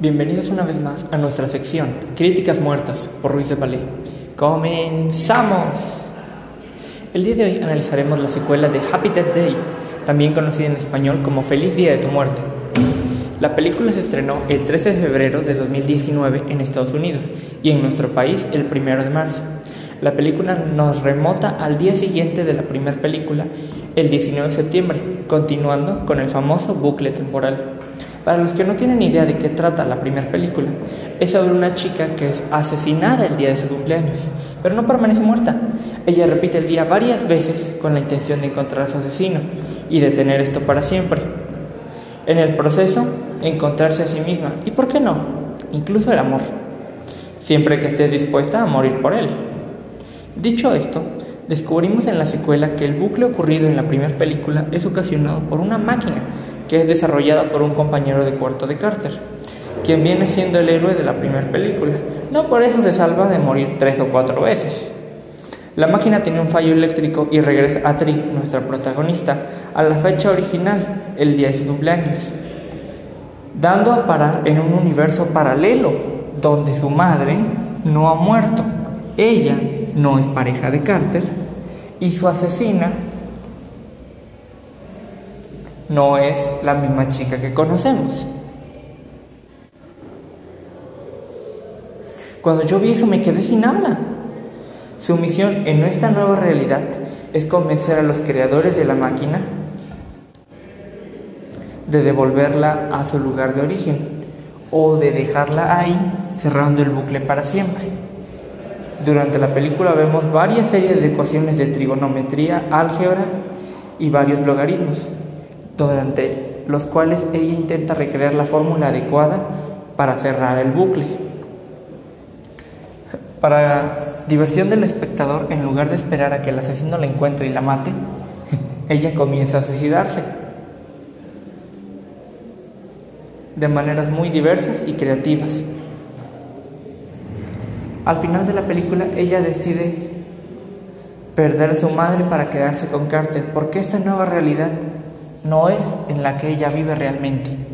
Bienvenidos una vez más a nuestra sección Críticas Muertas por Ruiz de Palais. ¡Comenzamos! El día de hoy analizaremos la secuela de Happy Death Day, también conocida en español como Feliz Día de tu Muerte. La película se estrenó el 13 de febrero de 2019 en Estados Unidos y en nuestro país el 1 de marzo. La película nos remota al día siguiente de la primera película, el 19 de septiembre, continuando con el famoso bucle temporal. Para los que no tienen idea de qué trata la primera película, es sobre una chica que es asesinada el día de su cumpleaños, pero no permanece muerta. Ella repite el día varias veces con la intención de encontrar a su asesino y detener esto para siempre. En el proceso, encontrarse a sí misma y, ¿por qué no?, incluso el amor, siempre que esté dispuesta a morir por él. Dicho esto, descubrimos en la secuela que el bucle ocurrido en la primera película es ocasionado por una máquina que es desarrollada por un compañero de cuarto de Carter, quien viene siendo el héroe de la primera película. No por eso se salva de morir tres o cuatro veces. La máquina tiene un fallo eléctrico y regresa a Tri, nuestra protagonista, a la fecha original, el día de su cumpleaños, dando a parar en un universo paralelo donde su madre no ha muerto. Ella no es pareja de Carter y su asesina no es la misma chica que conocemos. Cuando yo vi eso me quedé sin habla. Su misión en esta nueva realidad es convencer a los creadores de la máquina de devolverla a su lugar de origen o de dejarla ahí cerrando el bucle para siempre. Durante la película vemos varias series de ecuaciones de trigonometría, álgebra y varios logaritmos durante los cuales ella intenta recrear la fórmula adecuada para cerrar el bucle. Para diversión del espectador, en lugar de esperar a que el asesino la encuentre y la mate, ella comienza a suicidarse de maneras muy diversas y creativas. Al final de la película, ella decide perder a su madre para quedarse con Carter, porque esta nueva realidad no es en la que ella vive realmente.